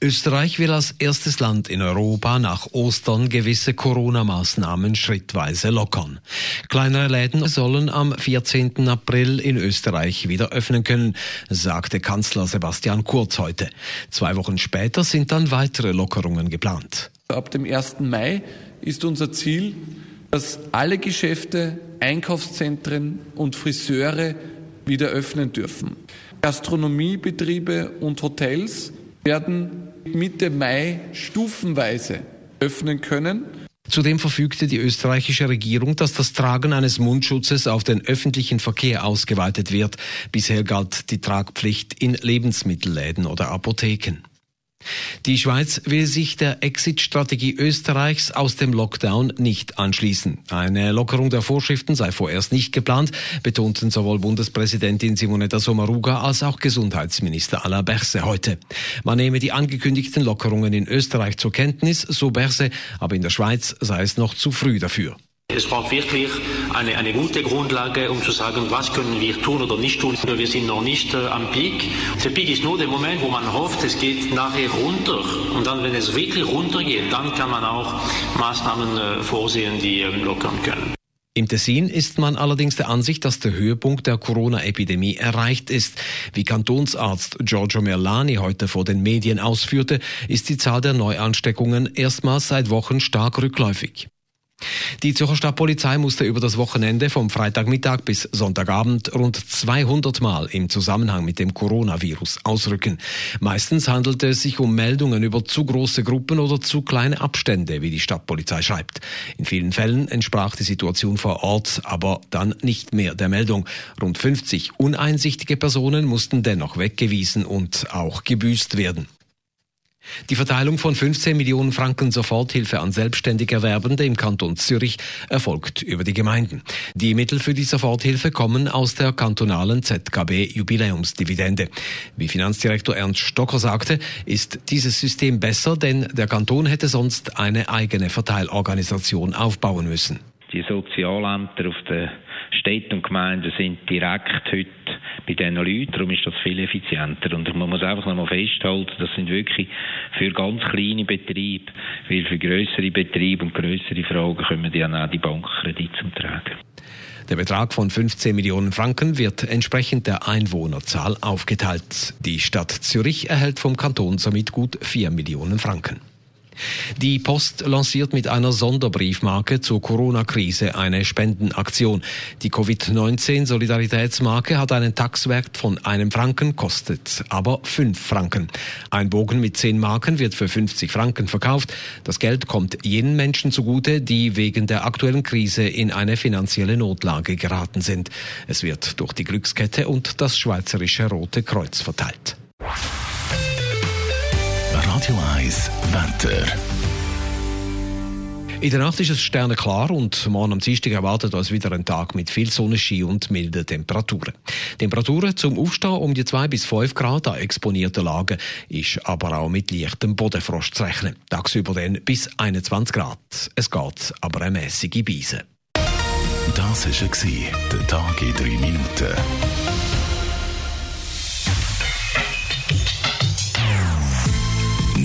Österreich will als erstes Land in Europa nach Ostern gewisse Corona-Maßnahmen schrittweise lockern. Kleinere Läden sollen am 14. April in Österreich wieder öffnen können, sagte Kanzler Sebastian Kurz heute. Zwei Wochen später sind dann weitere Lockerungen geplant. Ab dem 1. Mai ist unser Ziel, dass alle Geschäfte, Einkaufszentren und Friseure wieder öffnen dürfen. Gastronomiebetriebe und Hotels werden Mitte Mai stufenweise öffnen können. Zudem verfügte die österreichische Regierung, dass das Tragen eines Mundschutzes auf den öffentlichen Verkehr ausgeweitet wird. Bisher galt die Tragpflicht in Lebensmittelläden oder Apotheken. Die Schweiz will sich der Exit-Strategie Österreichs aus dem Lockdown nicht anschließen. Eine Lockerung der Vorschriften sei vorerst nicht geplant, betonten sowohl Bundespräsidentin Simonetta Sommaruga als auch Gesundheitsminister Alain Berse heute. Man nehme die angekündigten Lockerungen in Österreich zur Kenntnis, so Berse, aber in der Schweiz sei es noch zu früh dafür. Es braucht wirklich eine, eine gute Grundlage, um zu sagen, was können wir tun oder nicht tun. Wir sind noch nicht äh, am Peak. Der Peak ist nur der Moment, wo man hofft, es geht nachher runter. Und dann, wenn es wirklich runtergeht, dann kann man auch Maßnahmen äh, vorsehen, die äh, lockern können. Im Tessin ist man allerdings der Ansicht, dass der Höhepunkt der Corona-Epidemie erreicht ist. Wie Kantonsarzt Giorgio Merlani heute vor den Medien ausführte, ist die Zahl der Neuansteckungen erstmals seit Wochen stark rückläufig. Die Zürcher Stadtpolizei musste über das Wochenende vom Freitagmittag bis Sonntagabend rund 200 Mal im Zusammenhang mit dem Coronavirus ausrücken. Meistens handelte es sich um Meldungen über zu große Gruppen oder zu kleine Abstände, wie die Stadtpolizei schreibt. In vielen Fällen entsprach die Situation vor Ort aber dann nicht mehr der Meldung. Rund 50 uneinsichtige Personen mussten dennoch weggewiesen und auch gebüßt werden. Die Verteilung von 15 Millionen Franken Soforthilfe an selbstständig Erwerbende im Kanton Zürich erfolgt über die Gemeinden. Die Mittel für die Soforthilfe kommen aus der kantonalen ZKB Jubiläumsdividende. Wie Finanzdirektor Ernst Stocker sagte, ist dieses System besser, denn der Kanton hätte sonst eine eigene Verteilorganisation aufbauen müssen. Die Sozialämter auf den Städten und Gemeinden sind direkt heute bei diesen Leuten. Darum ist das viel effizienter. Und man muss einfach nochmal festhalten, das sind wirklich für ganz kleine Betriebe, weil für größere Betriebe und größere Fragen kommen dann auch die Bankkredite zum Tragen. Der Betrag von 15 Millionen Franken wird entsprechend der Einwohnerzahl aufgeteilt. Die Stadt Zürich erhält vom Kanton somit gut 4 Millionen Franken. Die Post lanciert mit einer Sonderbriefmarke zur Corona-Krise eine Spendenaktion. Die Covid-19-Solidaritätsmarke hat einen Taxwert von einem Franken, kostet aber fünf Franken. Ein Bogen mit zehn Marken wird für 50 Franken verkauft. Das Geld kommt jenen Menschen zugute, die wegen der aktuellen Krise in eine finanzielle Notlage geraten sind. Es wird durch die Glückskette und das Schweizerische Rote Kreuz verteilt. Radio 1 Wetter. In der Nacht ist es sternenklar und morgen am Dienstag erwartet uns wieder ein Tag mit viel Sonnenschein und milden Temperaturen. Temperaturen zum Aufstehen um die 2 bis 5 Grad an exponierten Lagen ist aber auch mit leichtem Bodenfrost zu rechnen. Tagsüber dann bis 21 Grad. Es geht aber eine mäßige Beise. Das war der Tag in 3 Minuten.